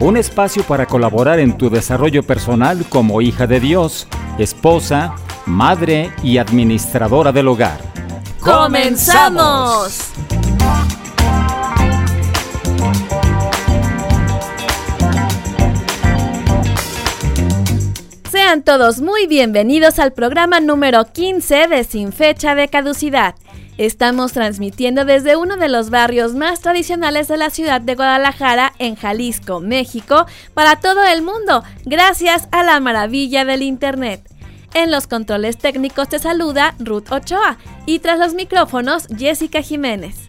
un espacio para colaborar en tu desarrollo personal como hija de Dios, esposa, madre y administradora del hogar. ¡Comenzamos! Sean todos muy bienvenidos al programa número 15 de Sin Fecha de Caducidad. Estamos transmitiendo desde uno de los barrios más tradicionales de la ciudad de Guadalajara, en Jalisco, México, para todo el mundo, gracias a la maravilla del Internet. En los controles técnicos te saluda Ruth Ochoa y tras los micrófonos Jessica Jiménez.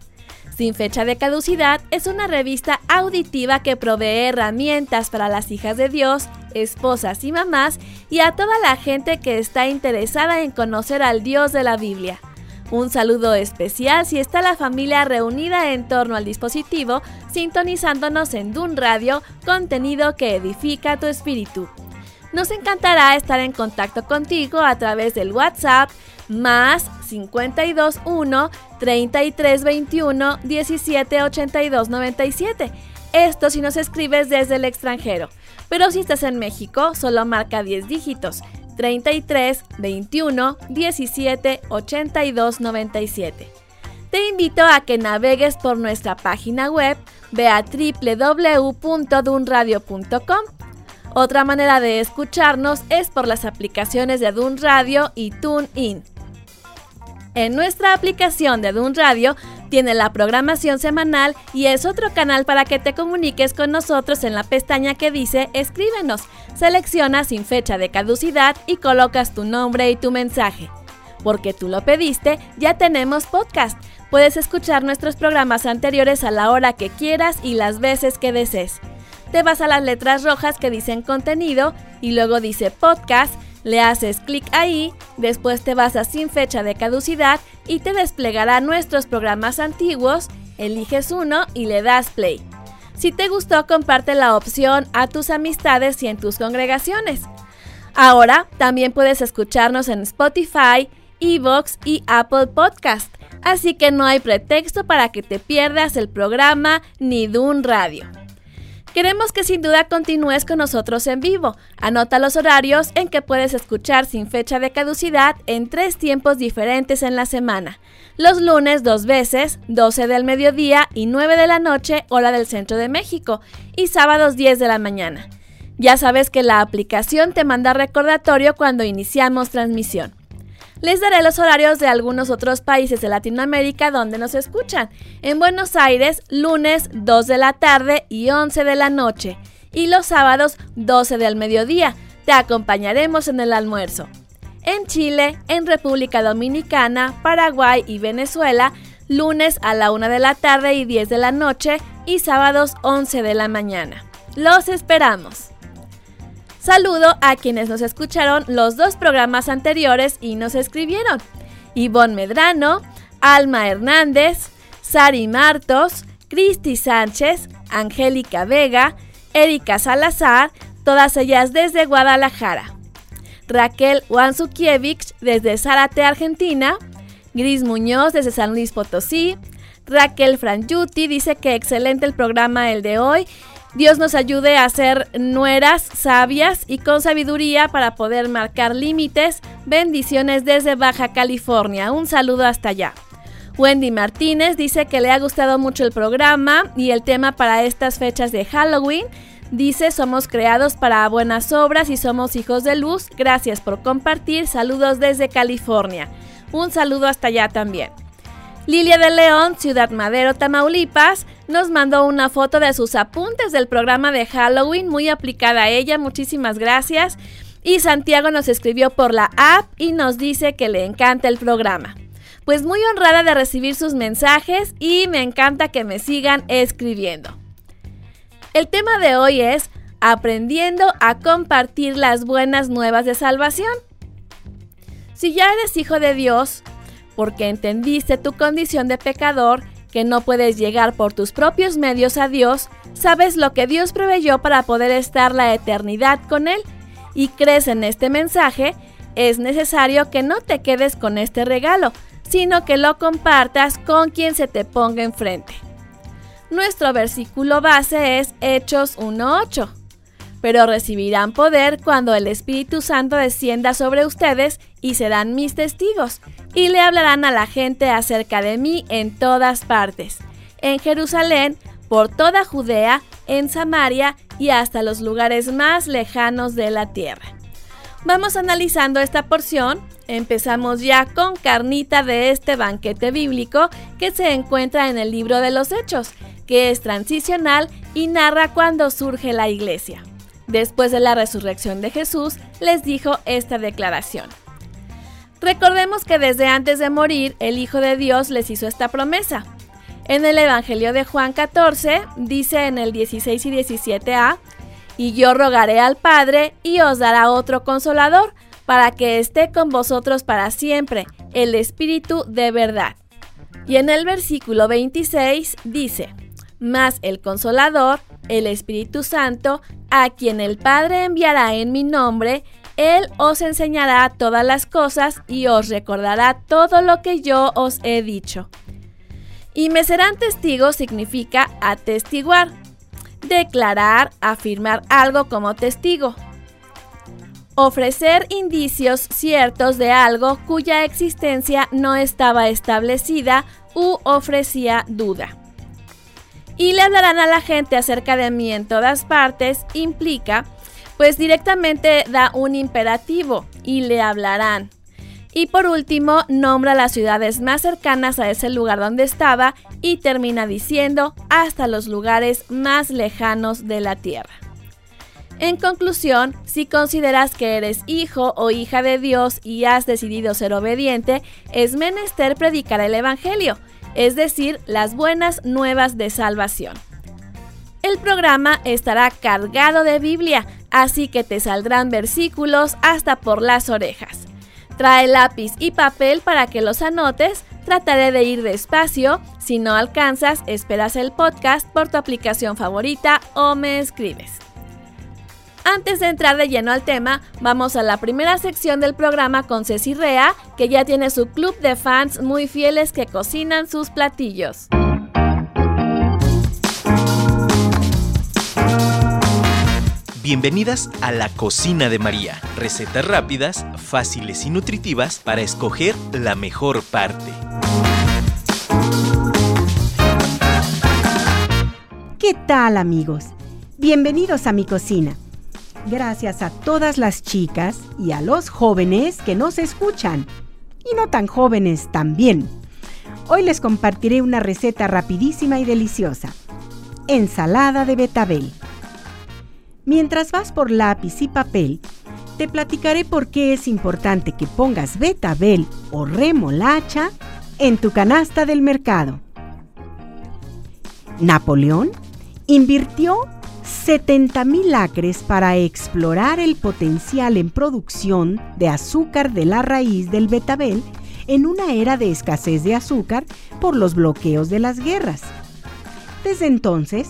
Sin fecha de caducidad es una revista auditiva que provee herramientas para las hijas de Dios, esposas y mamás y a toda la gente que está interesada en conocer al Dios de la Biblia. Un saludo especial si está la familia reunida en torno al dispositivo, sintonizándonos en Dun Radio, contenido que edifica tu espíritu. Nos encantará estar en contacto contigo a través del WhatsApp más 521 3321 1782 97. Esto si nos escribes desde el extranjero. Pero si estás en México, solo marca 10 dígitos. 33 21 17 82 97. Te invito a que navegues por nuestra página web, ve a www.dunradio.com. Otra manera de escucharnos es por las aplicaciones de Dun Radio y TuneIn. En nuestra aplicación de Dun Radio tiene la programación semanal y es otro canal para que te comuniques con nosotros en la pestaña que dice Escríbenos. Selecciona sin fecha de caducidad y colocas tu nombre y tu mensaje. Porque tú lo pediste, ya tenemos podcast. Puedes escuchar nuestros programas anteriores a la hora que quieras y las veces que desees. Te vas a las letras rojas que dicen contenido y luego dice podcast le haces clic ahí, después te vas a sin fecha de caducidad y te desplegará nuestros programas antiguos, eliges uno y le das play. Si te gustó, comparte la opción a tus amistades y en tus congregaciones. Ahora también puedes escucharnos en Spotify, Evox y Apple Podcast, así que no hay pretexto para que te pierdas el programa ni Dun Radio. Queremos que sin duda continúes con nosotros en vivo. Anota los horarios en que puedes escuchar sin fecha de caducidad en tres tiempos diferentes en la semana. Los lunes dos veces, 12 del mediodía y 9 de la noche, hora del centro de México, y sábados 10 de la mañana. Ya sabes que la aplicación te manda recordatorio cuando iniciamos transmisión. Les daré los horarios de algunos otros países de Latinoamérica donde nos escuchan. En Buenos Aires, lunes 2 de la tarde y 11 de la noche. Y los sábados 12 del mediodía. Te acompañaremos en el almuerzo. En Chile, en República Dominicana, Paraguay y Venezuela, lunes a la 1 de la tarde y 10 de la noche y sábados 11 de la mañana. Los esperamos. Saludo a quienes nos escucharon los dos programas anteriores y nos escribieron. Ivonne Medrano, Alma Hernández, Sari Martos, Cristi Sánchez, Angélica Vega, Erika Salazar, todas ellas desde Guadalajara. Raquel Wansukiewicz desde Zárate, Argentina. Gris Muñoz desde San Luis Potosí. Raquel Frangiuti dice que excelente el programa el de hoy Dios nos ayude a ser nueras sabias y con sabiduría para poder marcar límites. Bendiciones desde Baja California. Un saludo hasta allá. Wendy Martínez dice que le ha gustado mucho el programa y el tema para estas fechas de Halloween. Dice, somos creados para buenas obras y somos hijos de luz. Gracias por compartir. Saludos desde California. Un saludo hasta allá también. Lilia de León, Ciudad Madero, Tamaulipas, nos mandó una foto de sus apuntes del programa de Halloween, muy aplicada a ella, muchísimas gracias. Y Santiago nos escribió por la app y nos dice que le encanta el programa. Pues muy honrada de recibir sus mensajes y me encanta que me sigan escribiendo. El tema de hoy es aprendiendo a compartir las buenas nuevas de salvación. Si ya eres hijo de Dios, porque entendiste tu condición de pecador, que no puedes llegar por tus propios medios a Dios, sabes lo que Dios proveyó para poder estar la eternidad con Él y crees en este mensaje, es necesario que no te quedes con este regalo, sino que lo compartas con quien se te ponga enfrente. Nuestro versículo base es Hechos 1.8. Pero recibirán poder cuando el Espíritu Santo descienda sobre ustedes y serán mis testigos, y le hablarán a la gente acerca de mí en todas partes, en Jerusalén, por toda Judea, en Samaria y hasta los lugares más lejanos de la tierra. Vamos analizando esta porción. Empezamos ya con carnita de este banquete bíblico que se encuentra en el libro de los Hechos, que es transicional y narra cuando surge la iglesia. Después de la resurrección de Jesús, les dijo esta declaración. Recordemos que desde antes de morir, el Hijo de Dios les hizo esta promesa. En el Evangelio de Juan 14, dice en el 16 y 17a, y yo rogaré al Padre y os dará otro consolador, para que esté con vosotros para siempre, el Espíritu de verdad. Y en el versículo 26 dice, Mas el consolador, el Espíritu Santo, a quien el Padre enviará en mi nombre, Él os enseñará todas las cosas y os recordará todo lo que yo os he dicho. Y me serán testigos significa atestiguar declarar, afirmar algo como testigo. Ofrecer indicios ciertos de algo cuya existencia no estaba establecida u ofrecía duda. Y le hablarán a la gente acerca de mí en todas partes implica, pues directamente da un imperativo y le hablarán. Y por último, nombra las ciudades más cercanas a ese lugar donde estaba y termina diciendo hasta los lugares más lejanos de la tierra. En conclusión, si consideras que eres hijo o hija de Dios y has decidido ser obediente, es menester predicar el Evangelio, es decir, las buenas nuevas de salvación. El programa estará cargado de Biblia, así que te saldrán versículos hasta por las orejas. Trae lápiz y papel para que los anotes. Trataré de ir despacio. Si no alcanzas, esperas el podcast por tu aplicación favorita o me escribes. Antes de entrar de lleno al tema, vamos a la primera sección del programa con Ceci Rea, que ya tiene su club de fans muy fieles que cocinan sus platillos. Bienvenidas a la cocina de María. Recetas rápidas, fáciles y nutritivas para escoger la mejor parte. ¿Qué tal amigos? Bienvenidos a mi cocina. Gracias a todas las chicas y a los jóvenes que nos escuchan. Y no tan jóvenes también. Hoy les compartiré una receta rapidísima y deliciosa. Ensalada de betabel. Mientras vas por lápiz y papel, te platicaré por qué es importante que pongas betabel o remolacha en tu canasta del mercado. Napoleón invirtió 70.000 acres para explorar el potencial en producción de azúcar de la raíz del betabel en una era de escasez de azúcar por los bloqueos de las guerras. Desde entonces,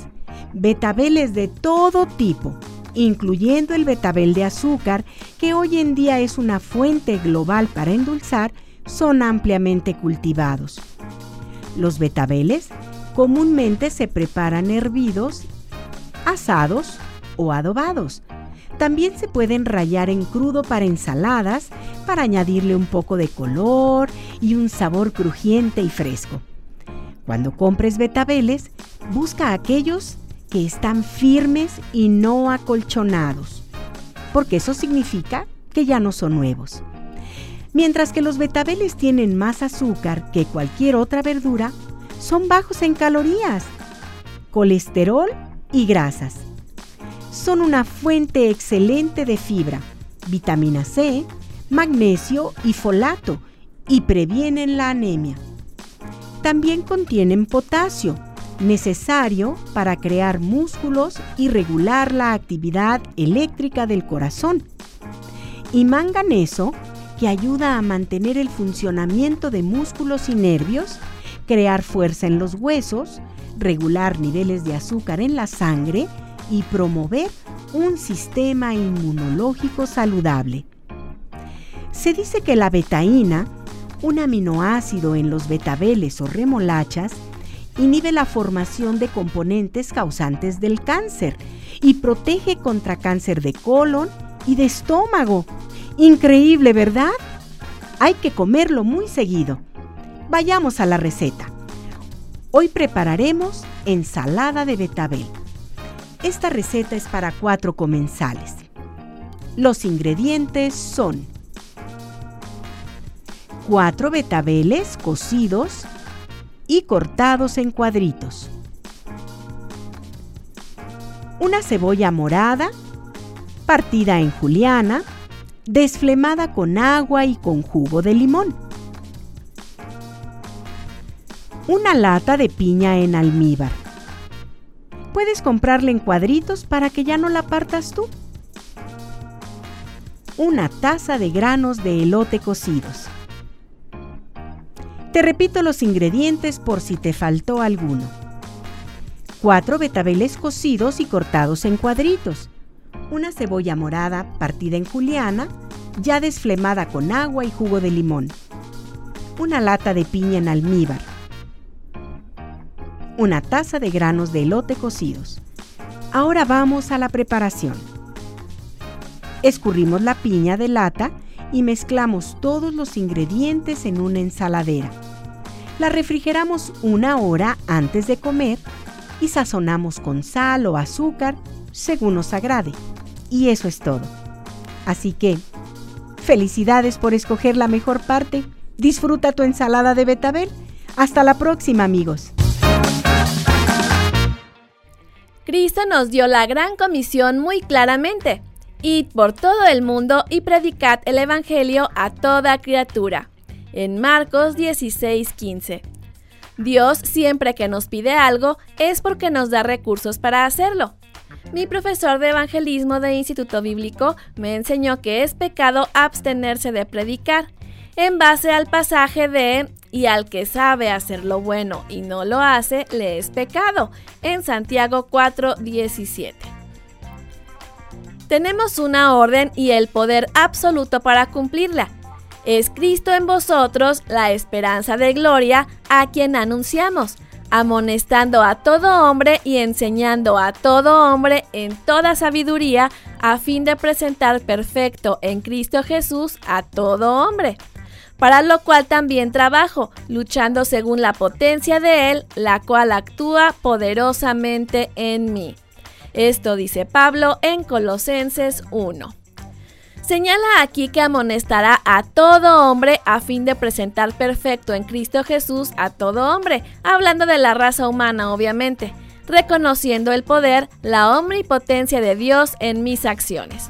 betabeles de todo tipo, incluyendo el betabel de azúcar, que hoy en día es una fuente global para endulzar, son ampliamente cultivados. Los betabeles comúnmente se preparan hervidos, asados o adobados. También se pueden rayar en crudo para ensaladas para añadirle un poco de color y un sabor crujiente y fresco. Cuando compres betabeles, busca aquellos que están firmes y no acolchonados, porque eso significa que ya no son nuevos. Mientras que los betabeles tienen más azúcar que cualquier otra verdura, son bajos en calorías, colesterol y grasas. Son una fuente excelente de fibra, vitamina C, magnesio y folato y previenen la anemia. También contienen potasio, necesario para crear músculos y regular la actividad eléctrica del corazón. Y manganeso, que ayuda a mantener el funcionamiento de músculos y nervios, crear fuerza en los huesos, regular niveles de azúcar en la sangre y promover un sistema inmunológico saludable. Se dice que la betaína, un aminoácido en los betabeles o remolachas, inhibe la formación de componentes causantes del cáncer y protege contra cáncer de colon y de estómago. Increíble, ¿verdad? Hay que comerlo muy seguido. Vayamos a la receta. Hoy prepararemos ensalada de betabel. Esta receta es para cuatro comensales. Los ingredientes son 4 betabeles cocidos y cortados en cuadritos, una cebolla morada, partida en juliana, desflemada con agua y con jugo de limón, una lata de piña en almíbar. Puedes comprarla en cuadritos para que ya no la partas tú. Una taza de granos de elote cocidos. Te repito los ingredientes por si te faltó alguno. 4 betabeles cocidos y cortados en cuadritos. Una cebolla morada partida en juliana, ya desflemada con agua y jugo de limón. Una lata de piña en almíbar. Una taza de granos de elote cocidos. Ahora vamos a la preparación. Escurrimos la piña de lata y mezclamos todos los ingredientes en una ensaladera. La refrigeramos una hora antes de comer y sazonamos con sal o azúcar según nos agrade. Y eso es todo. Así que, felicidades por escoger la mejor parte. Disfruta tu ensalada de betabel. Hasta la próxima amigos. Cristo nos dio la gran comisión muy claramente. Id por todo el mundo y predicad el Evangelio a toda criatura. En Marcos 16:15. Dios siempre que nos pide algo es porque nos da recursos para hacerlo. Mi profesor de evangelismo de Instituto Bíblico me enseñó que es pecado abstenerse de predicar, en base al pasaje de y al que sabe hacer lo bueno y no lo hace, le es pecado, en Santiago 4:17. Tenemos una orden y el poder absoluto para cumplirla. Es Cristo en vosotros la esperanza de gloria a quien anunciamos, amonestando a todo hombre y enseñando a todo hombre en toda sabiduría, a fin de presentar perfecto en Cristo Jesús a todo hombre. Para lo cual también trabajo, luchando según la potencia de Él, la cual actúa poderosamente en mí. Esto dice Pablo en Colosenses 1. Señala aquí que amonestará a todo hombre a fin de presentar perfecto en Cristo Jesús a todo hombre, hablando de la raza humana obviamente, reconociendo el poder, la omnipotencia de Dios en mis acciones.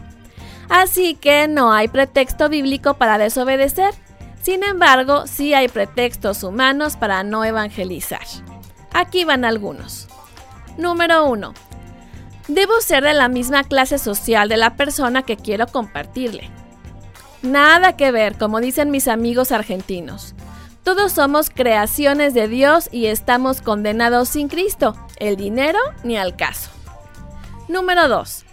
Así que no hay pretexto bíblico para desobedecer, sin embargo sí hay pretextos humanos para no evangelizar. Aquí van algunos. Número 1 debo ser de la misma clase social de la persona que quiero compartirle. Nada que ver, como dicen mis amigos argentinos. Todos somos creaciones de Dios y estamos condenados sin Cristo, el dinero ni al caso. Número 2.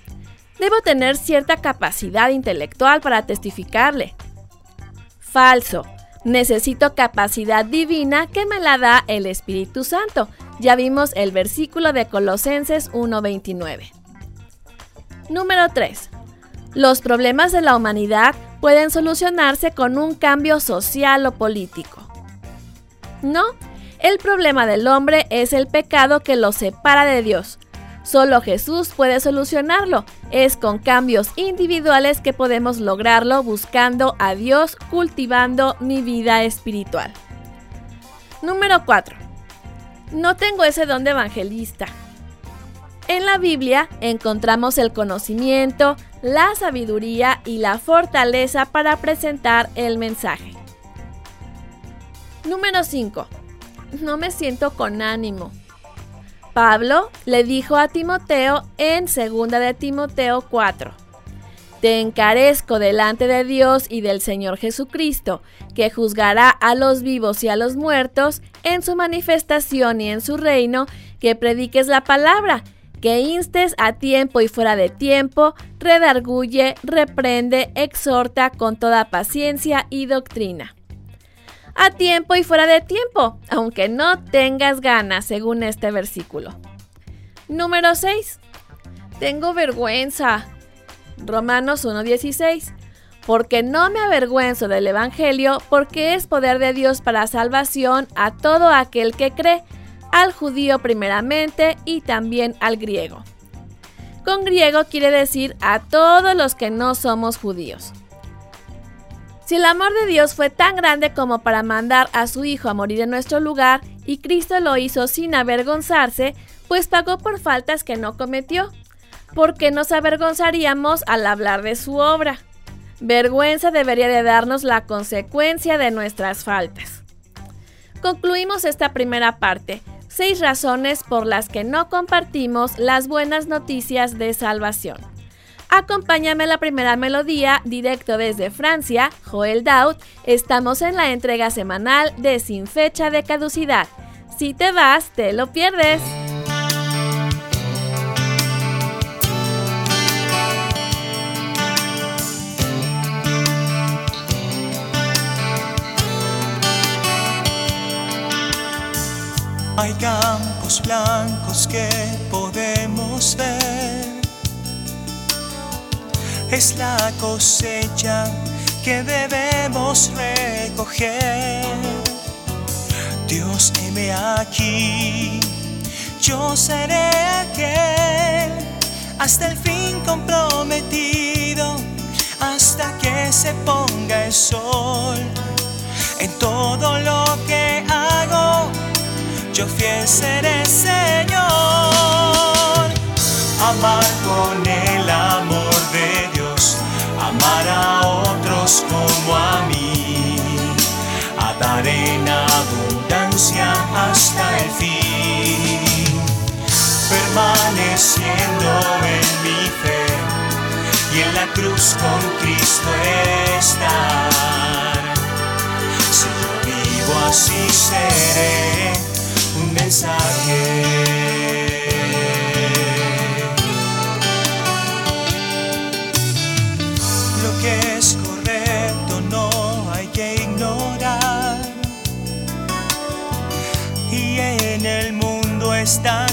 Debo tener cierta capacidad intelectual para testificarle. Falso. Necesito capacidad divina que me la da el Espíritu Santo. Ya vimos el versículo de Colosenses 1.29. Número 3. Los problemas de la humanidad pueden solucionarse con un cambio social o político. No, el problema del hombre es el pecado que lo separa de Dios. Solo Jesús puede solucionarlo. Es con cambios individuales que podemos lograrlo buscando a Dios, cultivando mi vida espiritual. Número 4. No tengo ese don de evangelista. En la Biblia encontramos el conocimiento, la sabiduría y la fortaleza para presentar el mensaje. Número 5. No me siento con ánimo. Pablo le dijo a Timoteo en 2 de Timoteo 4, te encarezco delante de Dios y del Señor Jesucristo, que juzgará a los vivos y a los muertos en su manifestación y en su reino, que prediques la palabra, que instes a tiempo y fuera de tiempo, redarguye, reprende, exhorta con toda paciencia y doctrina. A tiempo y fuera de tiempo, aunque no tengas ganas, según este versículo. Número 6. Tengo vergüenza. Romanos 1.16. Porque no me avergüenzo del Evangelio, porque es poder de Dios para salvación a todo aquel que cree, al judío primeramente y también al griego. Con griego quiere decir a todos los que no somos judíos. Si el amor de Dios fue tan grande como para mandar a su Hijo a morir en nuestro lugar, y Cristo lo hizo sin avergonzarse, pues pagó por faltas que no cometió, ¿por qué nos avergonzaríamos al hablar de su obra? Vergüenza debería de darnos la consecuencia de nuestras faltas. Concluimos esta primera parte. Seis razones por las que no compartimos las buenas noticias de salvación. Acompáñame a la primera melodía directo desde Francia, Joel Daud. Estamos en la entrega semanal de Sin Fecha de Caducidad. Si te vas, te lo pierdes. Hay campos blancos que podemos ver. Es la cosecha que debemos recoger. Dios, heme aquí, yo seré aquel hasta el fin comprometido, hasta que se ponga el sol en todo lo que hago yo fiel seré Señor. Amar con el amor de Dios, amar a otros como a mí, a dar en abundancia hasta el fin, permaneciendo en mi fe y en la cruz con Cristo estar. Si yo vivo así seré un mensaje. Lo que es correcto no hay que ignorar. Y en el mundo están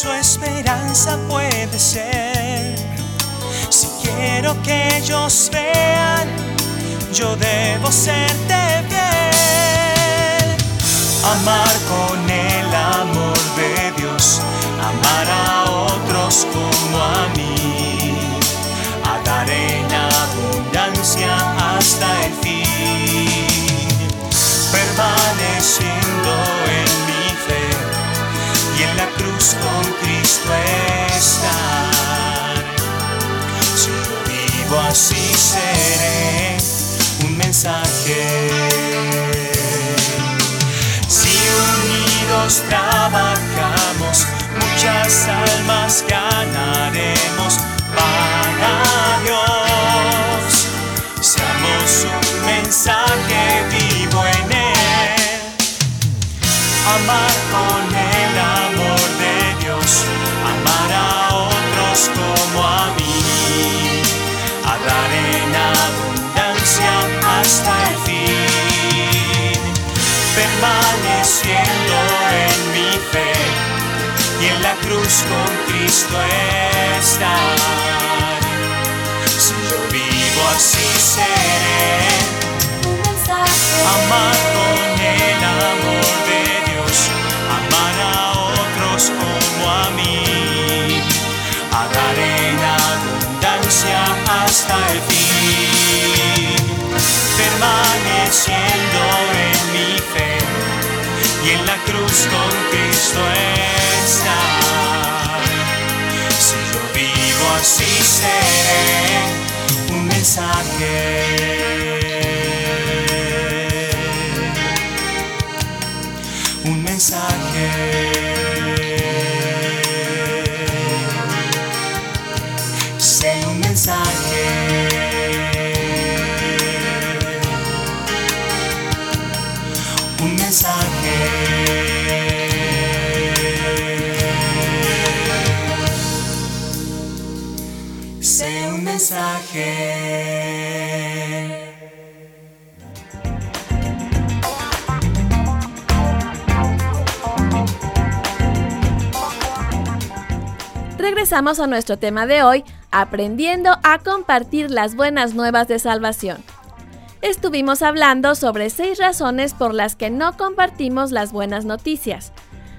su esperanza puede ser. Si quiero que ellos vean, yo debo serte fiel. Amar con el amor de Dios, amar a otros como a mí, a dar en abundancia hasta el fin, permaneciendo con Cristo estar. Si yo vivo así seré un mensaje. Si unidos trabajamos, muchas almas ganaremos para Dios. Seamos un mensaje vivo en Él. Amar con con Cristo estar. Si yo vivo así seré amar con el amor de Dios, amar a otros como a mí, a dar en abundancia hasta el fin, permaneciendo en mi fe y en la cruz con Cristo estar consiste en un mensaje. Un mensaje. Regresamos a nuestro tema de hoy, aprendiendo a compartir las buenas nuevas de salvación. Estuvimos hablando sobre seis razones por las que no compartimos las buenas noticias.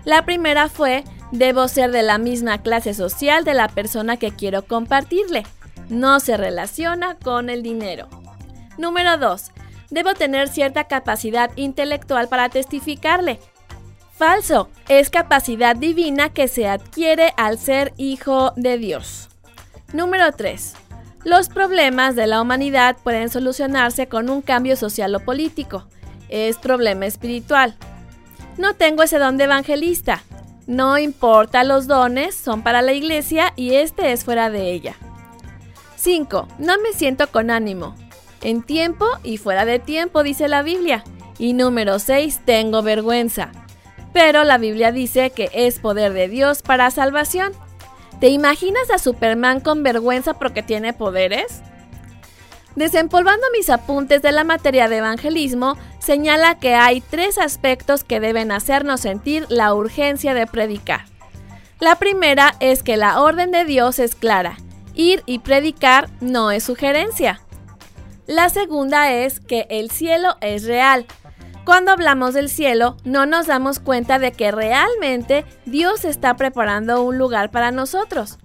La primera fue, debo ser de la misma clase social de la persona que quiero compartirle. No se relaciona con el dinero. Número 2. Debo tener cierta capacidad intelectual para testificarle. Falso. Es capacidad divina que se adquiere al ser hijo de Dios. Número 3. Los problemas de la humanidad pueden solucionarse con un cambio social o político. Es problema espiritual. No tengo ese don de evangelista. No importa los dones, son para la iglesia y este es fuera de ella. 5. No me siento con ánimo. En tiempo y fuera de tiempo, dice la Biblia. Y número 6. Tengo vergüenza. Pero la Biblia dice que es poder de Dios para salvación. ¿Te imaginas a Superman con vergüenza porque tiene poderes? Desempolvando mis apuntes de la materia de evangelismo, señala que hay tres aspectos que deben hacernos sentir la urgencia de predicar. La primera es que la orden de Dios es clara. Ir y predicar no es sugerencia. La segunda es que el cielo es real cuando hablamos del cielo, no nos damos cuenta de que realmente Dios está preparando un lugar para nosotros.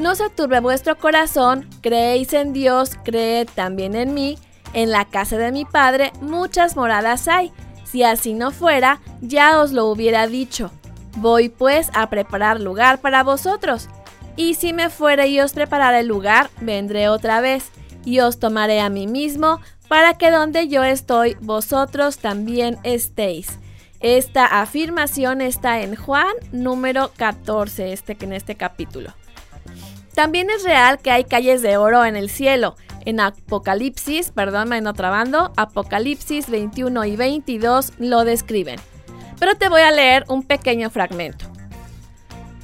No se turbe vuestro corazón, creéis en Dios, creed también en mí. En la casa de mi Padre muchas moradas hay. Si así no fuera, ya os lo hubiera dicho. Voy pues a preparar lugar para vosotros. Y si me fuere y os prepararé lugar, vendré otra vez, y os tomaré a mí mismo, para que donde yo estoy, vosotros también estéis. Esta afirmación está en Juan número 14, este, en este capítulo. También es real que hay calles de oro en el cielo. En Apocalipsis, perdón, en otra banda, Apocalipsis 21 y 22 lo describen. Pero te voy a leer un pequeño fragmento.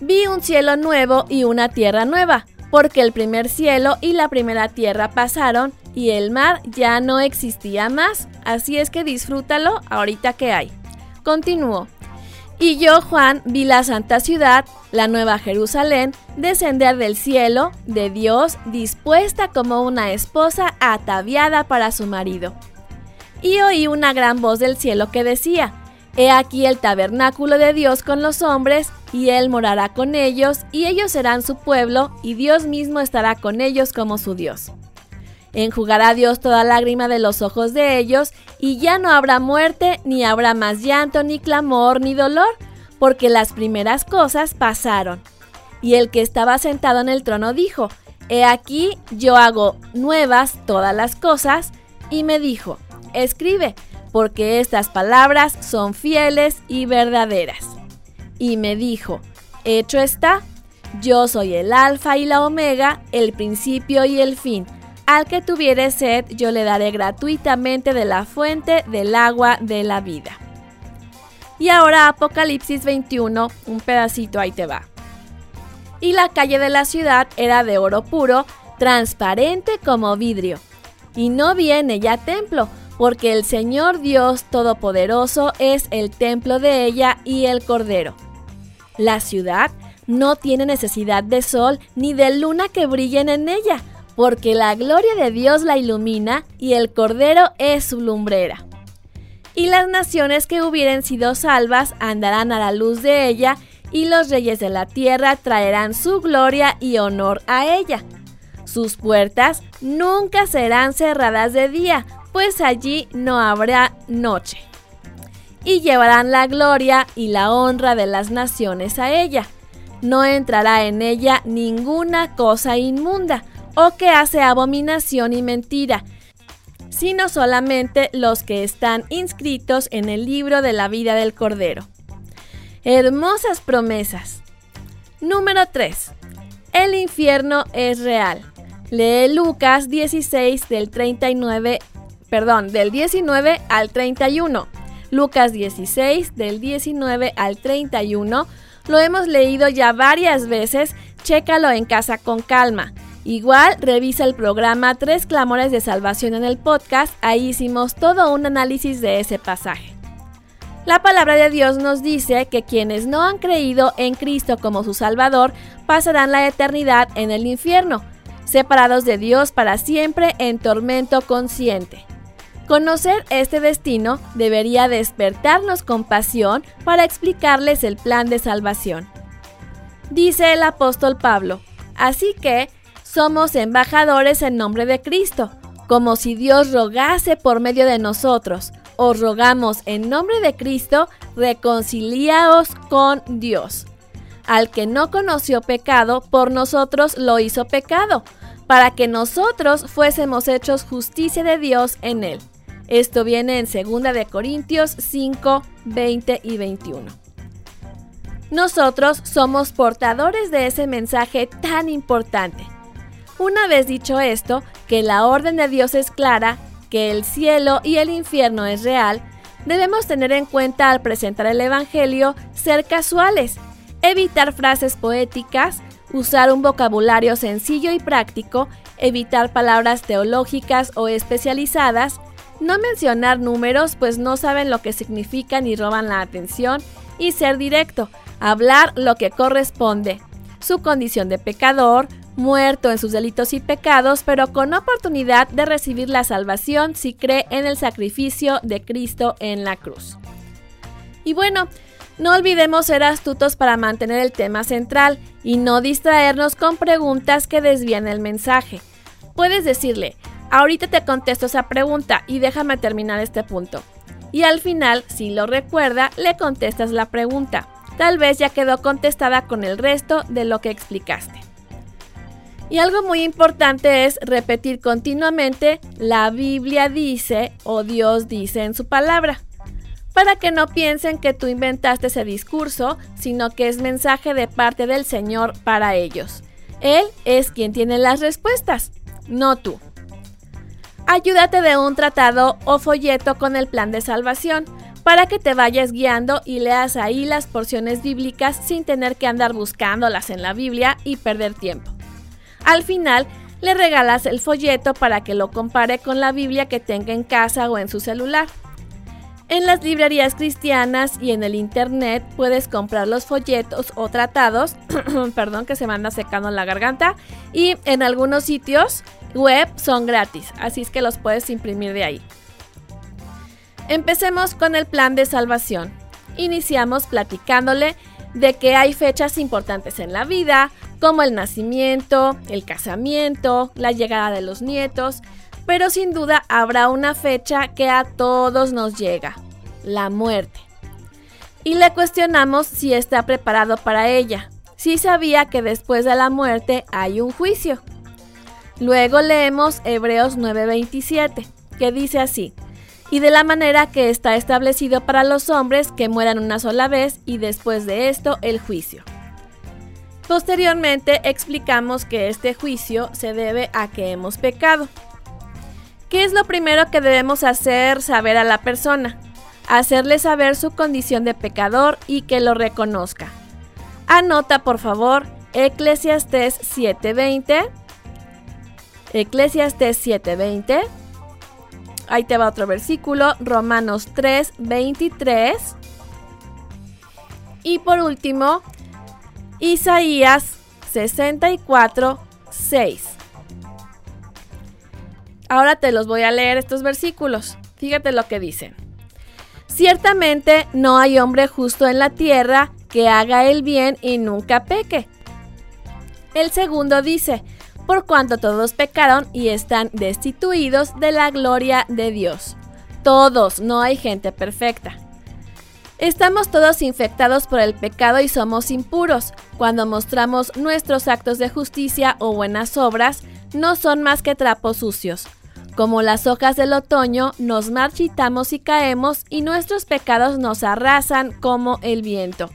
Vi un cielo nuevo y una tierra nueva, porque el primer cielo y la primera tierra pasaron y el mar ya no existía más, así es que disfrútalo ahorita que hay. Continuó. Y yo, Juan, vi la santa ciudad, la nueva Jerusalén, descender del cielo, de Dios, dispuesta como una esposa ataviada para su marido. Y oí una gran voz del cielo que decía, He aquí el tabernáculo de Dios con los hombres, y Él morará con ellos, y ellos serán su pueblo, y Dios mismo estará con ellos como su Dios. Enjugará Dios toda lágrima de los ojos de ellos, y ya no habrá muerte, ni habrá más llanto, ni clamor, ni dolor, porque las primeras cosas pasaron. Y el que estaba sentado en el trono dijo, He aquí yo hago nuevas todas las cosas, y me dijo, Escribe, porque estas palabras son fieles y verdaderas. Y me dijo, Hecho está, yo soy el alfa y la omega, el principio y el fin al que tuviere sed, yo le daré gratuitamente de la fuente del agua de la vida. Y ahora Apocalipsis 21, un pedacito ahí te va. Y la calle de la ciudad era de oro puro, transparente como vidrio. Y no viene ya templo, porque el Señor Dios Todopoderoso es el templo de ella y el Cordero. La ciudad no tiene necesidad de sol ni de luna que brillen en ella, porque la gloria de Dios la ilumina y el Cordero es su lumbrera. Y las naciones que hubieren sido salvas andarán a la luz de ella, y los reyes de la tierra traerán su gloria y honor a ella. Sus puertas nunca serán cerradas de día, pues allí no habrá noche. Y llevarán la gloria y la honra de las naciones a ella. No entrará en ella ninguna cosa inmunda, o que hace abominación y mentira, sino solamente los que están inscritos en el libro de la vida del Cordero. Hermosas promesas. Número 3. El infierno es real. Lee Lucas 16 del 39, perdón, del 19 al 31. Lucas 16 del 19 al 31. Lo hemos leído ya varias veces, chécalo en casa con calma Igual revisa el programa Tres Clamores de Salvación en el podcast, ahí hicimos todo un análisis de ese pasaje. La palabra de Dios nos dice que quienes no han creído en Cristo como su Salvador pasarán la eternidad en el infierno, separados de Dios para siempre en tormento consciente. Conocer este destino debería despertarnos compasión para explicarles el plan de salvación. Dice el apóstol Pablo, así que somos embajadores en nombre de Cristo, como si Dios rogase por medio de nosotros os rogamos en nombre de Cristo, reconciliaos con Dios. Al que no conoció pecado, por nosotros lo hizo pecado, para que nosotros fuésemos hechos justicia de Dios en él. Esto viene en 2 de Corintios 5, 20 y 21. Nosotros somos portadores de ese mensaje tan importante. Una vez dicho esto, que la orden de Dios es clara que el cielo y el infierno es real, debemos tener en cuenta al presentar el Evangelio ser casuales, evitar frases poéticas, usar un vocabulario sencillo y práctico, evitar palabras teológicas o especializadas, no mencionar números pues no saben lo que significan y roban la atención, y ser directo, hablar lo que corresponde, su condición de pecador, muerto en sus delitos y pecados, pero con oportunidad de recibir la salvación si cree en el sacrificio de Cristo en la cruz. Y bueno, no olvidemos ser astutos para mantener el tema central y no distraernos con preguntas que desvían el mensaje. Puedes decirle, ahorita te contesto esa pregunta y déjame terminar este punto. Y al final, si lo recuerda, le contestas la pregunta. Tal vez ya quedó contestada con el resto de lo que explicaste. Y algo muy importante es repetir continuamente la Biblia dice o Dios dice en su palabra, para que no piensen que tú inventaste ese discurso, sino que es mensaje de parte del Señor para ellos. Él es quien tiene las respuestas, no tú. Ayúdate de un tratado o folleto con el plan de salvación para que te vayas guiando y leas ahí las porciones bíblicas sin tener que andar buscándolas en la Biblia y perder tiempo. Al final, le regalas el folleto para que lo compare con la Biblia que tenga en casa o en su celular. En las librerías cristianas y en el internet puedes comprar los folletos o tratados, perdón que se me anda secando la garganta, y en algunos sitios web son gratis, así es que los puedes imprimir de ahí. Empecemos con el plan de salvación. Iniciamos platicándole de que hay fechas importantes en la vida, como el nacimiento, el casamiento, la llegada de los nietos, pero sin duda habrá una fecha que a todos nos llega, la muerte. Y le cuestionamos si está preparado para ella, si sabía que después de la muerte hay un juicio. Luego leemos Hebreos 9:27, que dice así, y de la manera que está establecido para los hombres que mueran una sola vez y después de esto el juicio. Posteriormente explicamos que este juicio se debe a que hemos pecado. ¿Qué es lo primero que debemos hacer saber a la persona? Hacerle saber su condición de pecador y que lo reconozca. Anota por favor Eclesiastes 7:20. Eclesiastes 7:20. Ahí te va otro versículo, Romanos 3:23. Y por último, Isaías 64, 6. Ahora te los voy a leer estos versículos. Fíjate lo que dicen. Ciertamente no hay hombre justo en la tierra que haga el bien y nunca peque. El segundo dice, por cuanto todos pecaron y están destituidos de la gloria de Dios. Todos, no hay gente perfecta. Estamos todos infectados por el pecado y somos impuros. Cuando mostramos nuestros actos de justicia o buenas obras, no son más que trapos sucios. Como las hojas del otoño, nos marchitamos y caemos y nuestros pecados nos arrasan como el viento.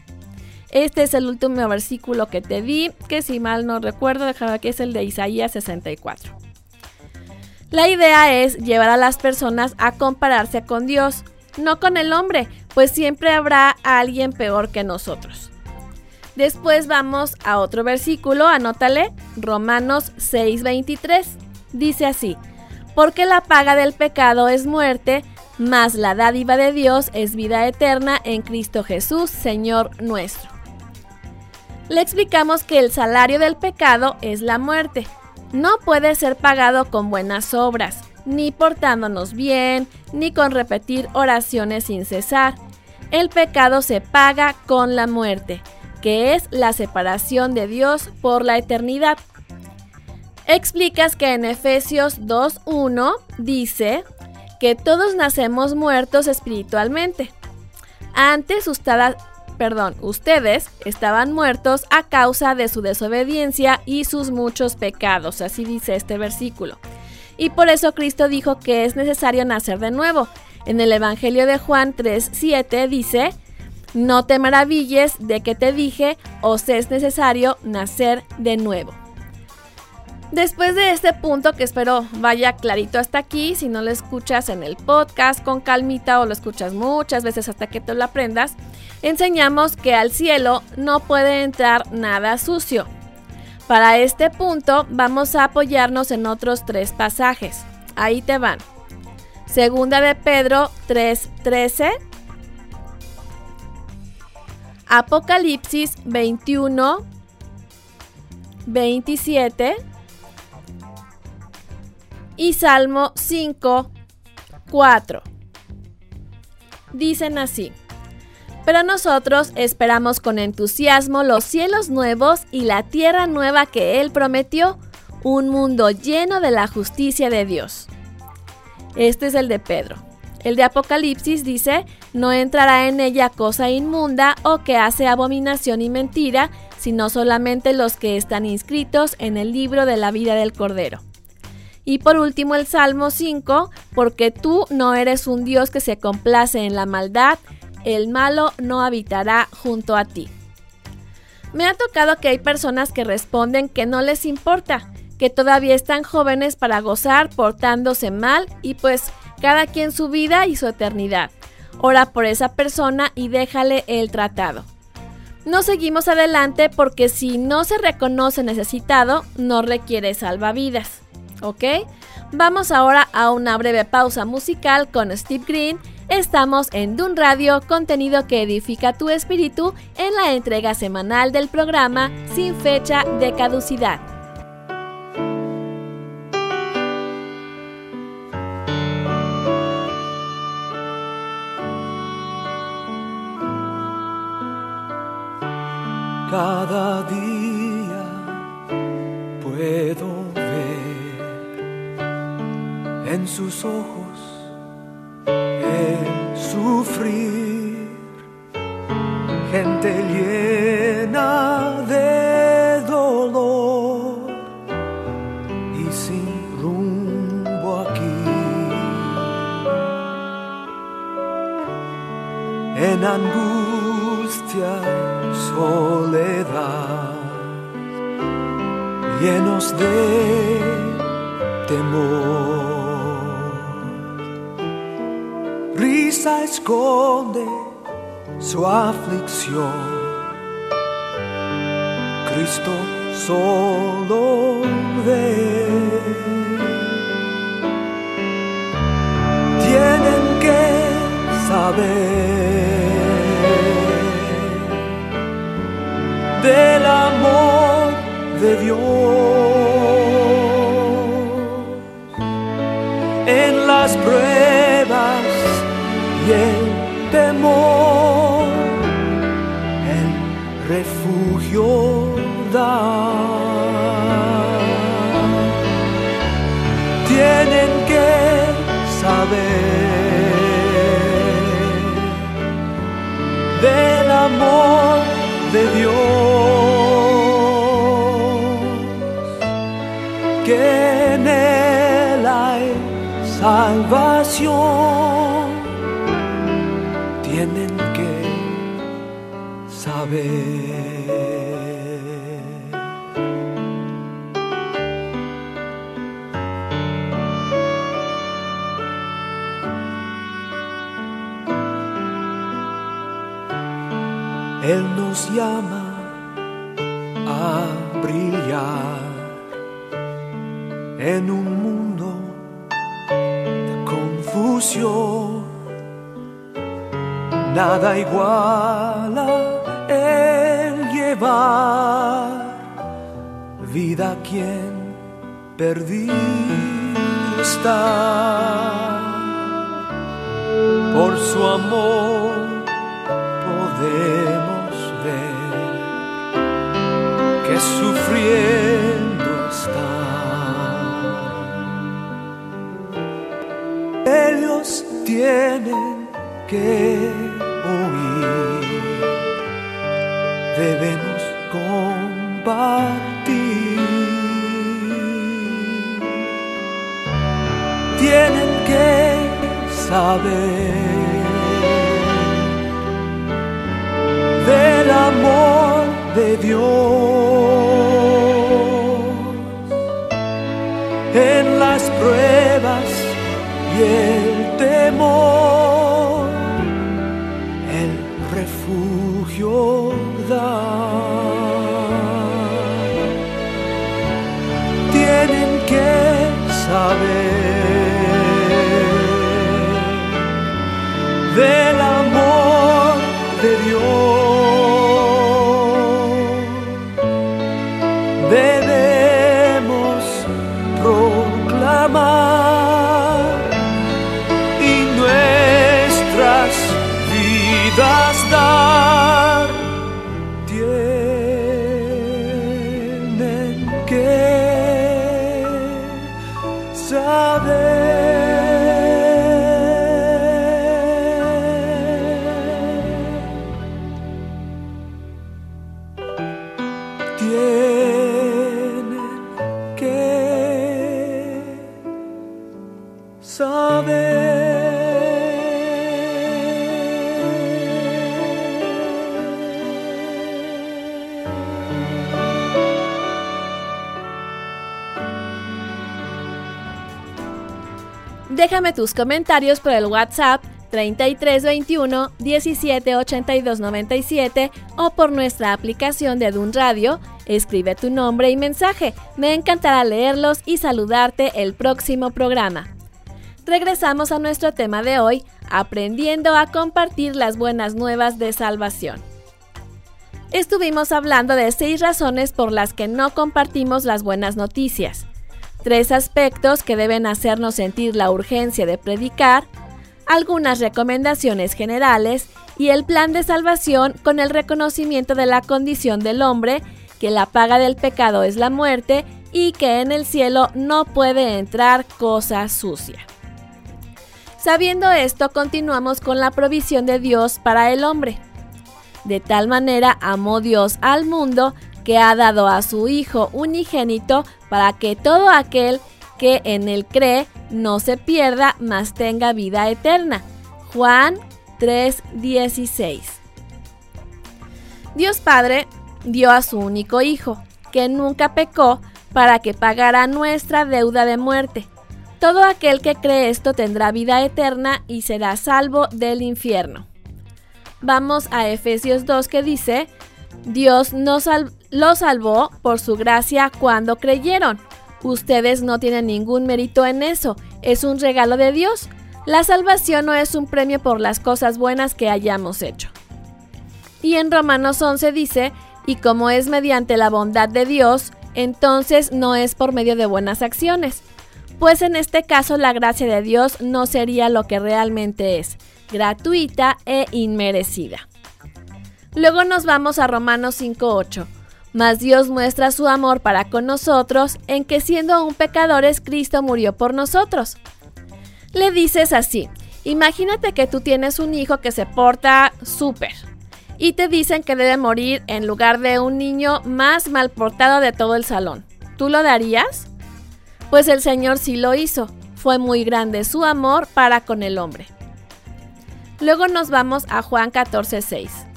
Este es el último versículo que te di, que si mal no recuerdo, déjame que es el de Isaías 64. La idea es llevar a las personas a compararse con Dios, no con el hombre, pues siempre habrá alguien peor que nosotros. Después vamos a otro versículo, anótale, Romanos 6:23. Dice así, porque la paga del pecado es muerte, mas la dádiva de Dios es vida eterna en Cristo Jesús, Señor nuestro. Le explicamos que el salario del pecado es la muerte. No puede ser pagado con buenas obras, ni portándonos bien, ni con repetir oraciones sin cesar. El pecado se paga con la muerte, que es la separación de Dios por la eternidad. Explicas que en Efesios 2.1 dice que todos nacemos muertos espiritualmente. Antes perdón, ustedes estaban muertos a causa de su desobediencia y sus muchos pecados, así dice este versículo. Y por eso Cristo dijo que es necesario nacer de nuevo. En el Evangelio de Juan 3:7 dice, no te maravilles de que te dije, os es necesario nacer de nuevo. Después de este punto, que espero vaya clarito hasta aquí, si no lo escuchas en el podcast con calmita o lo escuchas muchas veces hasta que te lo aprendas, enseñamos que al cielo no puede entrar nada sucio. Para este punto vamos a apoyarnos en otros tres pasajes. Ahí te van. Segunda de Pedro 3:13. Apocalipsis 21, 27 y Salmo 5, 4. Dicen así. Pero nosotros esperamos con entusiasmo los cielos nuevos y la tierra nueva que Él prometió, un mundo lleno de la justicia de Dios. Este es el de Pedro. El de Apocalipsis dice, no entrará en ella cosa inmunda o que hace abominación y mentira, sino solamente los que están inscritos en el libro de la vida del Cordero. Y por último el Salmo 5, porque tú no eres un Dios que se complace en la maldad, el malo no habitará junto a ti. Me ha tocado que hay personas que responden que no les importa, que todavía están jóvenes para gozar portándose mal y pues cada quien su vida y su eternidad. Ora por esa persona y déjale el tratado. No seguimos adelante porque si no se reconoce necesitado, no requiere salvavidas. ¿Ok? Vamos ahora a una breve pausa musical con Steve Green. Estamos en Dun Radio, contenido que edifica tu espíritu en la entrega semanal del programa Sin fecha de caducidad. Cada día puedo en sus ojos el sufrir, gente llena de dolor y sin rumbo aquí. En angustia soledad, llenos de temor. Risa esconde su aflicción. Cristo solo ve. Que saber del amor de Dios en las pruebas amor de Dios que en él hay salvación. Él nos llama a brillar en un mundo de confusión. Nada iguala el llevar vida a quien perdido está. Por su amor podemos que sufriendo está. Ellos tienen que Déjame tus comentarios por el WhatsApp 3321 178297 o por nuestra aplicación de Dun Radio. Escribe tu nombre y mensaje. Me encantará leerlos y saludarte el próximo programa. Regresamos a nuestro tema de hoy, aprendiendo a compartir las buenas nuevas de salvación. Estuvimos hablando de seis razones por las que no compartimos las buenas noticias. Tres aspectos que deben hacernos sentir la urgencia de predicar, algunas recomendaciones generales y el plan de salvación con el reconocimiento de la condición del hombre, que la paga del pecado es la muerte y que en el cielo no puede entrar cosa sucia. Sabiendo esto, continuamos con la provisión de Dios para el hombre. De tal manera amó Dios al mundo que ha dado a su Hijo unigénito para que todo aquel que en él cree no se pierda, mas tenga vida eterna. Juan 3:16 Dios Padre dio a su único Hijo, que nunca pecó, para que pagara nuestra deuda de muerte. Todo aquel que cree esto tendrá vida eterna y será salvo del infierno. Vamos a Efesios 2 que dice, Dios nos sal lo salvó por su gracia cuando creyeron. Ustedes no tienen ningún mérito en eso, es un regalo de Dios. La salvación no es un premio por las cosas buenas que hayamos hecho. Y en Romanos 11 dice, y como es mediante la bondad de Dios, entonces no es por medio de buenas acciones. Pues en este caso la gracia de Dios no sería lo que realmente es, gratuita e inmerecida. Luego nos vamos a Romanos 5.8. Mas Dios muestra su amor para con nosotros en que siendo aún pecadores Cristo murió por nosotros. Le dices así, imagínate que tú tienes un hijo que se porta súper y te dicen que debe morir en lugar de un niño más mal portado de todo el salón. ¿Tú lo darías? Pues el Señor sí lo hizo. Fue muy grande su amor para con el hombre. Luego nos vamos a Juan 14:6.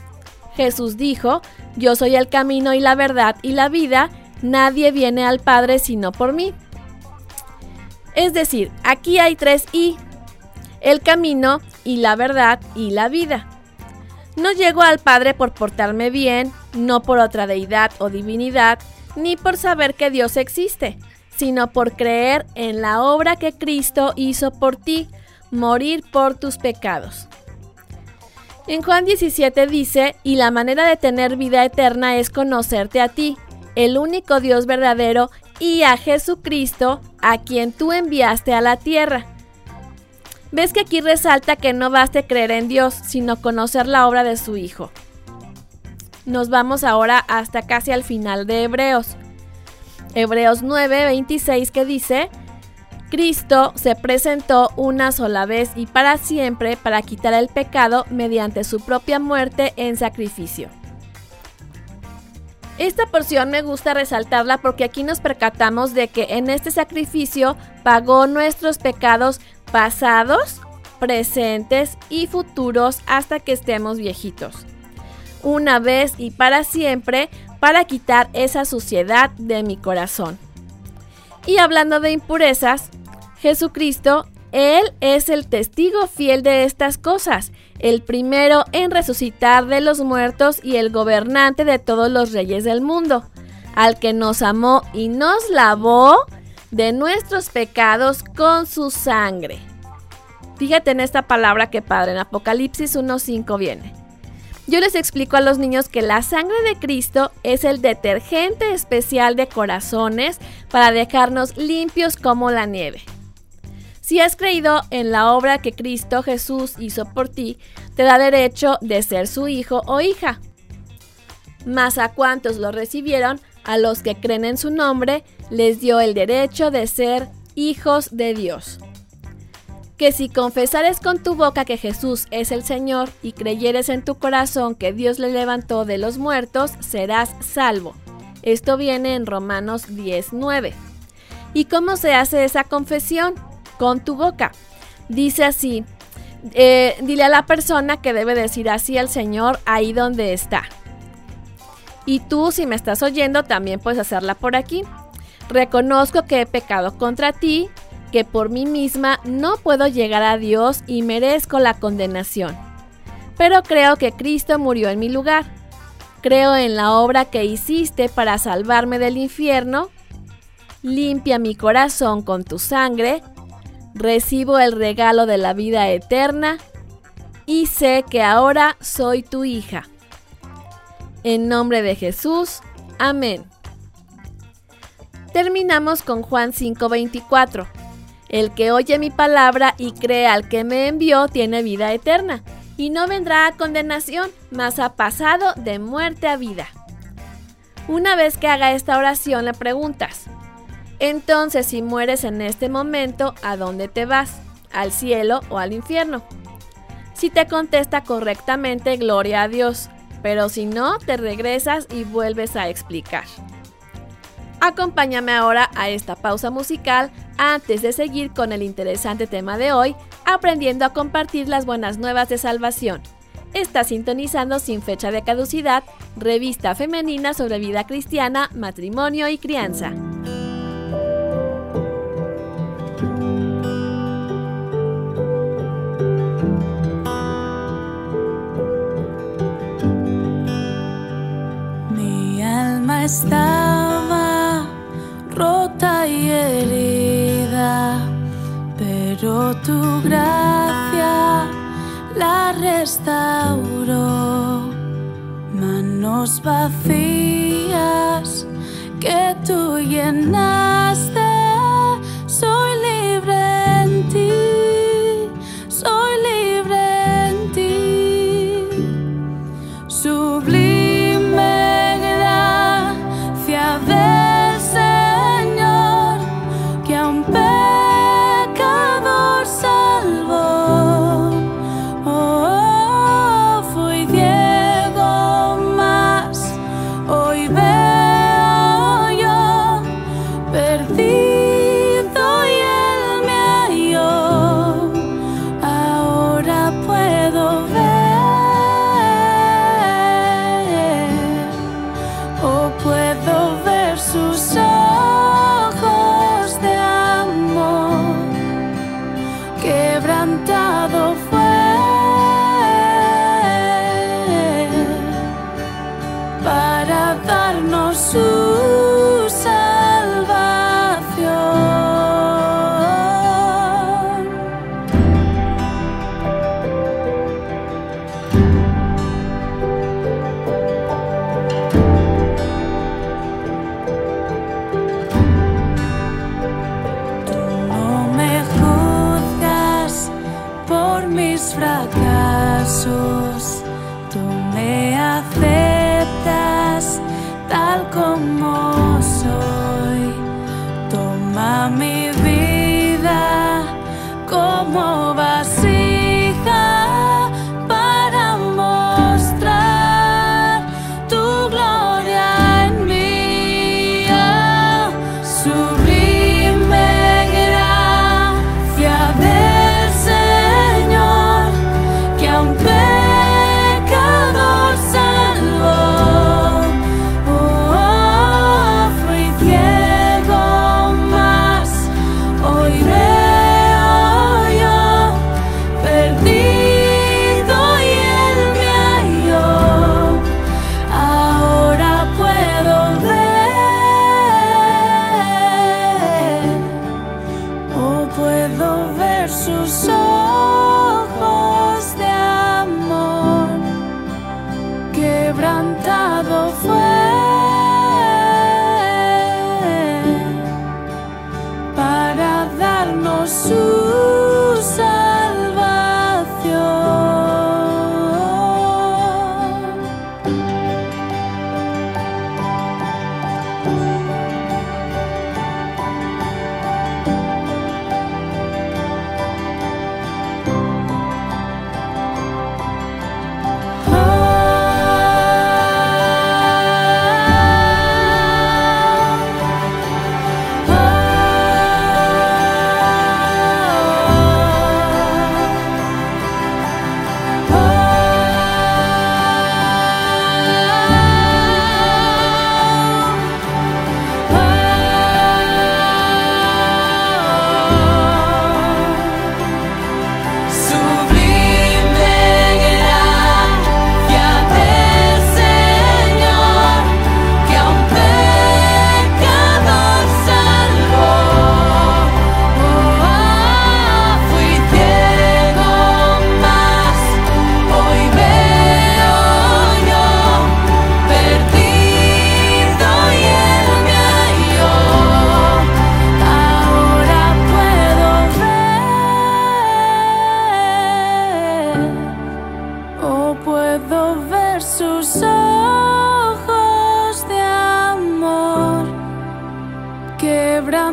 Jesús dijo, Yo soy el camino y la verdad y la vida, nadie viene al Padre sino por mí. Es decir, aquí hay tres I, el camino y la verdad y la vida. No llego al Padre por portarme bien, no por otra deidad o divinidad, ni por saber que Dios existe, sino por creer en la obra que Cristo hizo por ti, morir por tus pecados. En Juan 17 dice, y la manera de tener vida eterna es conocerte a ti, el único Dios verdadero, y a Jesucristo, a quien tú enviaste a la tierra. Ves que aquí resalta que no baste creer en Dios, sino conocer la obra de su Hijo. Nos vamos ahora hasta casi al final de Hebreos. Hebreos 9, 26 que dice, Cristo se presentó una sola vez y para siempre para quitar el pecado mediante su propia muerte en sacrificio. Esta porción me gusta resaltarla porque aquí nos percatamos de que en este sacrificio pagó nuestros pecados pasados, presentes y futuros hasta que estemos viejitos. Una vez y para siempre para quitar esa suciedad de mi corazón. Y hablando de impurezas, Jesucristo, Él es el testigo fiel de estas cosas, el primero en resucitar de los muertos y el gobernante de todos los reyes del mundo, al que nos amó y nos lavó de nuestros pecados con su sangre. Fíjate en esta palabra que padre, en Apocalipsis 1.5 viene. Yo les explico a los niños que la sangre de Cristo es el detergente especial de corazones para dejarnos limpios como la nieve. Si has creído en la obra que Cristo Jesús hizo por ti, te da derecho de ser su hijo o hija. Mas a cuantos lo recibieron, a los que creen en su nombre, les dio el derecho de ser hijos de Dios. Que si confesares con tu boca que Jesús es el Señor y creyeres en tu corazón que Dios le levantó de los muertos, serás salvo. Esto viene en Romanos 19. ¿Y cómo se hace esa confesión? Con tu boca. Dice así, eh, dile a la persona que debe decir así al Señor ahí donde está. Y tú, si me estás oyendo, también puedes hacerla por aquí. Reconozco que he pecado contra ti, que por mí misma no puedo llegar a Dios y merezco la condenación. Pero creo que Cristo murió en mi lugar. Creo en la obra que hiciste para salvarme del infierno. Limpia mi corazón con tu sangre recibo el regalo de la vida eterna y sé que ahora soy tu hija. En nombre de Jesús, amén. Terminamos con Juan 5:24. El que oye mi palabra y cree al que me envió tiene vida eterna, y no vendrá a condenación, mas ha pasado de muerte a vida. Una vez que haga esta oración le preguntas, entonces, si mueres en este momento, ¿a dónde te vas? ¿Al cielo o al infierno? Si te contesta correctamente, gloria a Dios, pero si no, te regresas y vuelves a explicar. Acompáñame ahora a esta pausa musical antes de seguir con el interesante tema de hoy, aprendiendo a compartir las buenas nuevas de salvación. Está sintonizando sin fecha de caducidad, revista femenina sobre vida cristiana, matrimonio y crianza. Estaba rota y herida, pero tu gracia la restauró. Manos vacías que tú llenaste Jesús,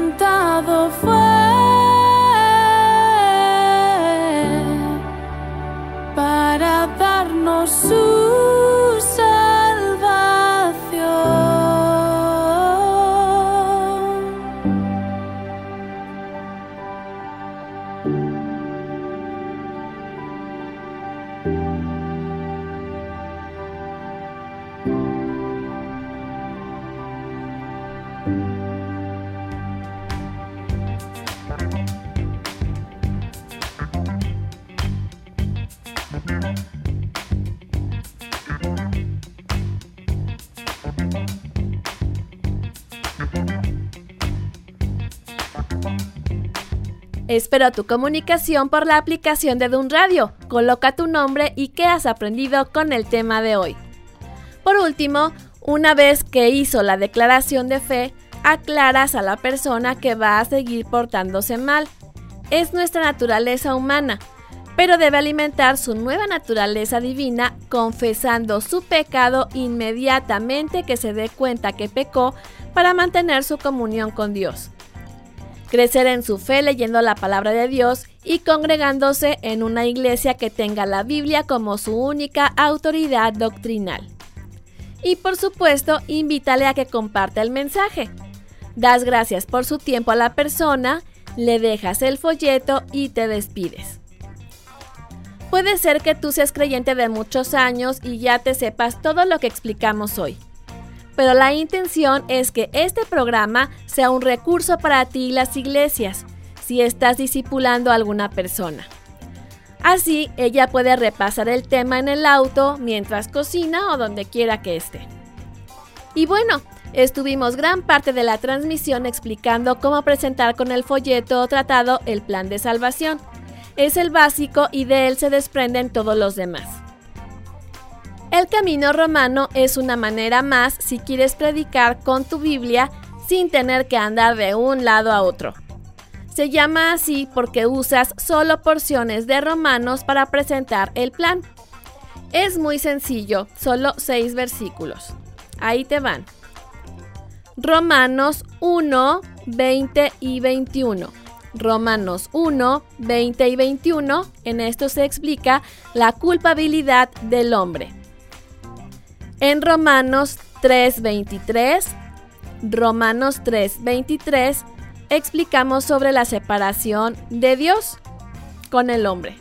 quebrantado fue Tu comunicación por la aplicación de Dun Radio. Coloca tu nombre y qué has aprendido con el tema de hoy. Por último, una vez que hizo la declaración de fe, aclaras a la persona que va a seguir portándose mal. Es nuestra naturaleza humana, pero debe alimentar su nueva naturaleza divina confesando su pecado inmediatamente que se dé cuenta que pecó para mantener su comunión con Dios crecer en su fe leyendo la palabra de Dios y congregándose en una iglesia que tenga la Biblia como su única autoridad doctrinal. Y por supuesto, invítale a que comparta el mensaje. Das gracias por su tiempo a la persona, le dejas el folleto y te despides. Puede ser que tú seas creyente de muchos años y ya te sepas todo lo que explicamos hoy pero la intención es que este programa sea un recurso para ti y las iglesias, si estás discipulando a alguna persona. Así, ella puede repasar el tema en el auto, mientras cocina o donde quiera que esté. Y bueno, estuvimos gran parte de la transmisión explicando cómo presentar con el folleto o tratado el plan de salvación. Es el básico y de él se desprenden todos los demás. El camino romano es una manera más si quieres predicar con tu Biblia sin tener que andar de un lado a otro. Se llama así porque usas solo porciones de Romanos para presentar el plan. Es muy sencillo, solo seis versículos. Ahí te van. Romanos 1, 20 y 21. Romanos 1, 20 y 21. En esto se explica la culpabilidad del hombre. En Romanos 3, 23. Romanos 3, 23 explicamos sobre la separación de Dios con el hombre.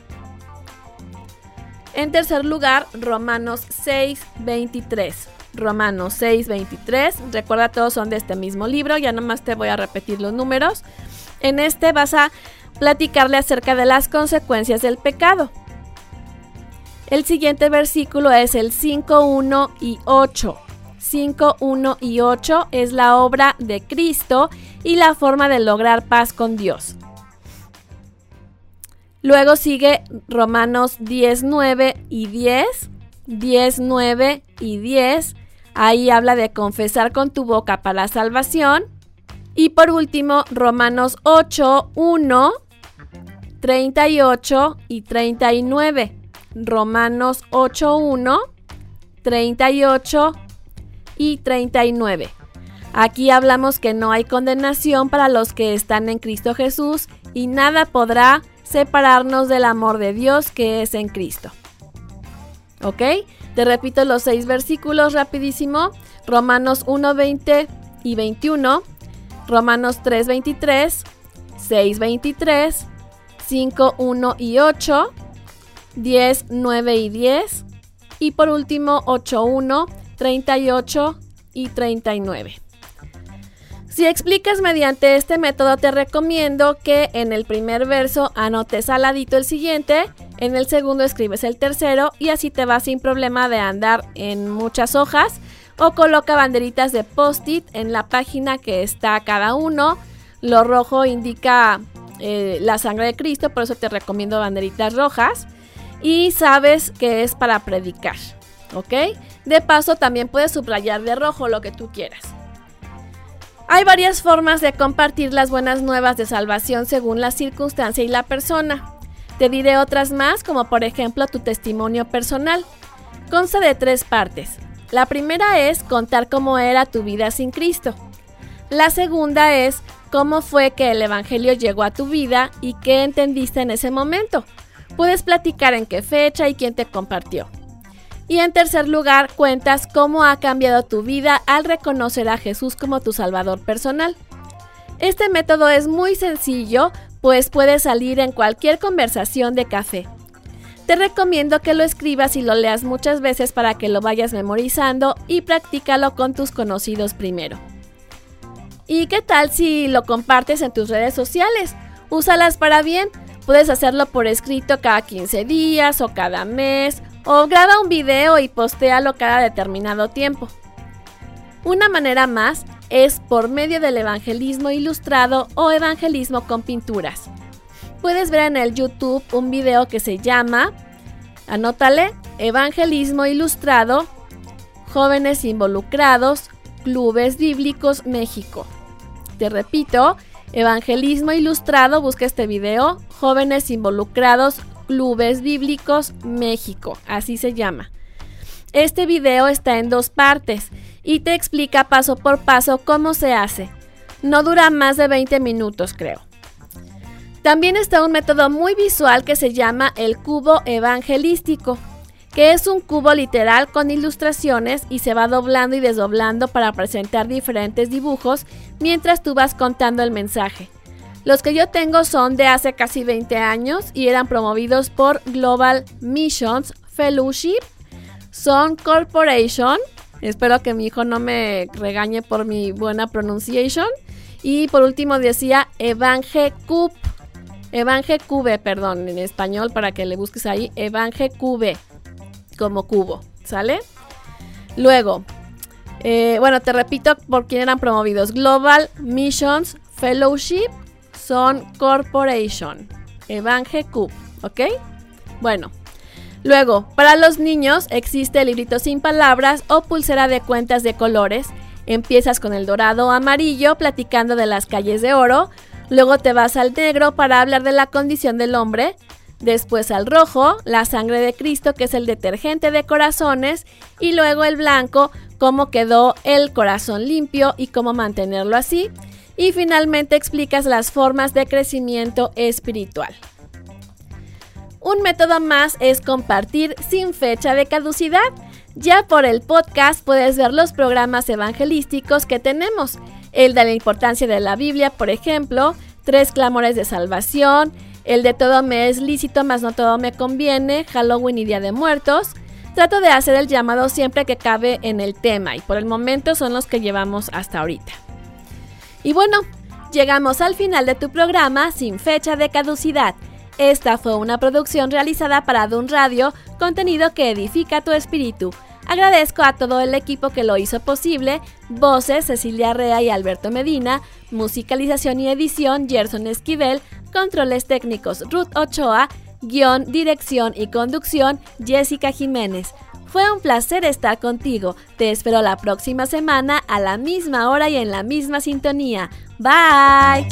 En tercer lugar, Romanos 6, 23. Romanos 6, 23. Recuerda, todos son de este mismo libro, ya nomás te voy a repetir los números. En este vas a platicarle acerca de las consecuencias del pecado. El siguiente versículo es el 5, 1 y 8. 5, 1 y 8 es la obra de Cristo y la forma de lograr paz con Dios. Luego sigue Romanos 10, 9 y 10. 10, 9 y 10. Ahí habla de confesar con tu boca para la salvación. Y por último, Romanos 8, 1, 38 y 39. Romanos 8, 1, 38 y 39. Aquí hablamos que no hay condenación para los que están en Cristo Jesús y nada podrá separarnos del amor de Dios que es en Cristo. ¿Ok? Te repito los seis versículos rapidísimo. Romanos 1, 20 y 21. Romanos 3, 23. 6, 23. 5, 1 y 8. 10, 9 y 10. Y por último 8, 1, 38 y 39. Si explicas mediante este método, te recomiendo que en el primer verso anotes al ladito el siguiente, en el segundo escribes el tercero y así te vas sin problema de andar en muchas hojas o coloca banderitas de post-it en la página que está cada uno. Lo rojo indica eh, la sangre de Cristo, por eso te recomiendo banderitas rojas y sabes que es para predicar, ¿ok? De paso también puedes subrayar de rojo lo que tú quieras. Hay varias formas de compartir las buenas nuevas de salvación según la circunstancia y la persona. Te diré otras más, como por ejemplo tu testimonio personal. Consta de tres partes. La primera es contar cómo era tu vida sin Cristo. La segunda es cómo fue que el Evangelio llegó a tu vida y qué entendiste en ese momento. Puedes platicar en qué fecha y quién te compartió. Y en tercer lugar, cuentas cómo ha cambiado tu vida al reconocer a Jesús como tu Salvador personal. Este método es muy sencillo, pues puede salir en cualquier conversación de café. Te recomiendo que lo escribas y lo leas muchas veces para que lo vayas memorizando y practícalo con tus conocidos primero. ¿Y qué tal si lo compartes en tus redes sociales? Úsalas para bien. Puedes hacerlo por escrito cada 15 días o cada mes o graba un video y postéalo cada determinado tiempo. Una manera más es por medio del evangelismo ilustrado o evangelismo con pinturas. Puedes ver en el YouTube un video que se llama, anótale, Evangelismo Ilustrado, Jóvenes Involucrados, Clubes Bíblicos México. Te repito, Evangelismo Ilustrado, busca este video, Jóvenes Involucrados, Clubes Bíblicos México, así se llama. Este video está en dos partes y te explica paso por paso cómo se hace. No dura más de 20 minutos, creo. También está un método muy visual que se llama el cubo evangelístico, que es un cubo literal con ilustraciones y se va doblando y desdoblando para presentar diferentes dibujos mientras tú vas contando el mensaje. Los que yo tengo son de hace casi 20 años y eran promovidos por Global Missions Fellowship. Son Corporation. Espero que mi hijo no me regañe por mi buena pronunciación. Y por último decía Evangel Cube. Evangel Cube, perdón, en español para que le busques ahí. Evangel Cube. Como cubo. ¿Sale? Luego, eh, bueno, te repito por quién eran promovidos. Global Missions Fellowship son Corporation, Evangel Cube, ¿ok? Bueno, luego, para los niños existe el librito sin palabras o pulsera de cuentas de colores. Empiezas con el dorado amarillo platicando de las calles de oro, luego te vas al negro para hablar de la condición del hombre, después al rojo, la sangre de Cristo, que es el detergente de corazones, y luego el blanco, cómo quedó el corazón limpio y cómo mantenerlo así. Y finalmente explicas las formas de crecimiento espiritual. Un método más es compartir sin fecha de caducidad. Ya por el podcast puedes ver los programas evangelísticos que tenemos. El de la importancia de la Biblia, por ejemplo, Tres clamores de salvación, el de todo me es lícito, más no todo me conviene, Halloween y Día de Muertos. Trato de hacer el llamado siempre que cabe en el tema y por el momento son los que llevamos hasta ahorita. Y bueno, llegamos al final de tu programa sin fecha de caducidad. Esta fue una producción realizada para Dun Radio, contenido que edifica tu espíritu. Agradezco a todo el equipo que lo hizo posible, voces Cecilia Rea y Alberto Medina, musicalización y edición Gerson Esquivel, controles técnicos Ruth Ochoa, guion, dirección y conducción Jessica Jiménez. Fue un placer estar contigo. Te espero la próxima semana a la misma hora y en la misma sintonía. Bye.